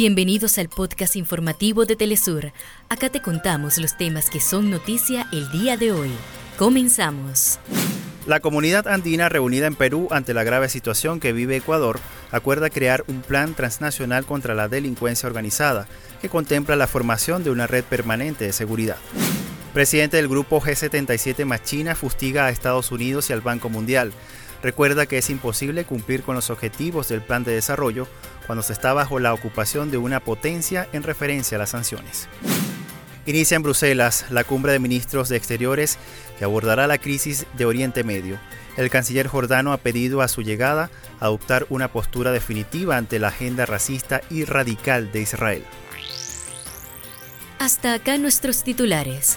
Bienvenidos al podcast informativo de Telesur. Acá te contamos los temas que son noticia el día de hoy. Comenzamos. La comunidad andina reunida en Perú ante la grave situación que vive Ecuador acuerda crear un plan transnacional contra la delincuencia organizada que contempla la formación de una red permanente de seguridad. Presidente del grupo G77 más China fustiga a Estados Unidos y al Banco Mundial Recuerda que es imposible cumplir con los objetivos del plan de desarrollo cuando se está bajo la ocupación de una potencia en referencia a las sanciones. Inicia en Bruselas la cumbre de ministros de Exteriores que abordará la crisis de Oriente Medio. El canciller jordano ha pedido a su llegada adoptar una postura definitiva ante la agenda racista y radical de Israel. Hasta acá nuestros titulares.